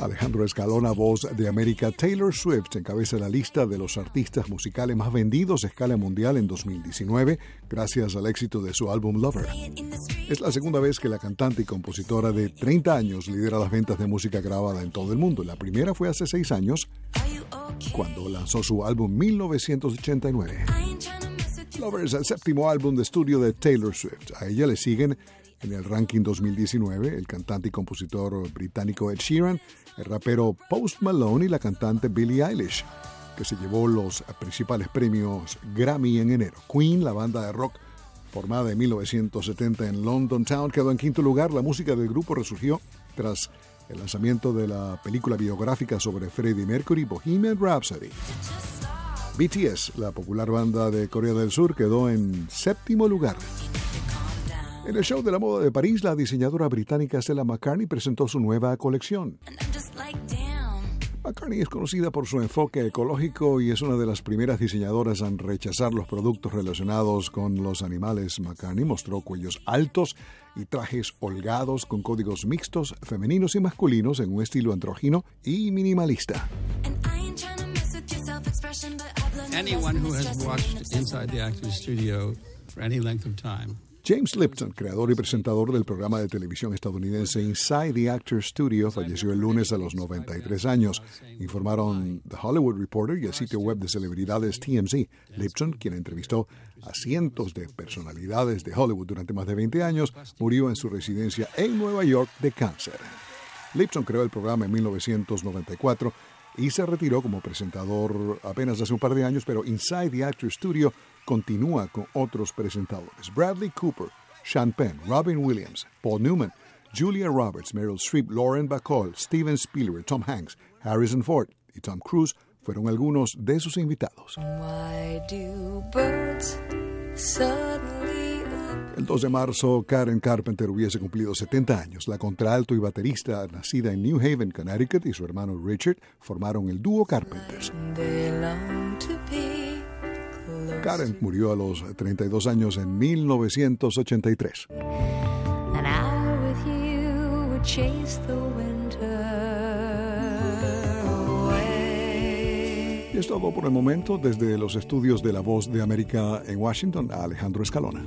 Alejandro Escalona, voz de América, Taylor Swift encabeza la lista de los artistas musicales más vendidos a escala mundial en 2019, gracias al éxito de su álbum Lover. Es la segunda vez que la cantante y compositora de 30 años lidera las ventas de música grabada en todo el mundo. La primera fue hace seis años, cuando lanzó su álbum 1989. Lover es el séptimo álbum de estudio de Taylor Swift. A ella le siguen en el ranking 2019 el cantante y compositor británico Ed Sheeran, el rapero Post Malone y la cantante Billie Eilish, que se llevó los principales premios Grammy en enero. Queen, la banda de rock formada en 1970 en London Town, quedó en quinto lugar. La música del grupo resurgió tras el lanzamiento de la película biográfica sobre Freddie Mercury, Bohemian Rhapsody. BTS, la popular banda de Corea del Sur, quedó en séptimo lugar. En el show de la moda de París, la diseñadora británica Stella McCartney presentó su nueva colección. McCartney es conocida por su enfoque ecológico y es una de las primeras diseñadoras en rechazar los productos relacionados con los animales. McCartney mostró cuellos altos y trajes holgados con códigos mixtos, femeninos y masculinos en un estilo andrógino y minimalista. Anyone who has watched Inside the Actors Studio for any length of time James Lipton, creador y presentador del programa de televisión estadounidense Inside the Actors Studio, falleció el lunes a los 93 años, informaron The Hollywood Reporter y el sitio web de celebridades TMZ. Lipton, quien entrevistó a cientos de personalidades de Hollywood durante más de 20 años, murió en su residencia en Nueva York de cáncer. Lipton creó el programa en 1994 y se retiró como presentador apenas hace un par de años, pero Inside the Actors Studio continúa con otros presentadores. Bradley Cooper, Sean Penn, Robin Williams, Paul Newman, Julia Roberts, Meryl Streep, Lauren Bacall, Steven Spielberg, Tom Hanks, Harrison Ford y Tom Cruise fueron algunos de sus invitados. El 2 de marzo, Karen Carpenter hubiese cumplido 70 años. La contralto y baterista, nacida en New Haven, Connecticut, y su hermano Richard formaron el dúo Carpenters. Karen murió a los 32 años en 1983. Y es todo por el momento desde los estudios de La Voz de América en Washington, Alejandro Escalona.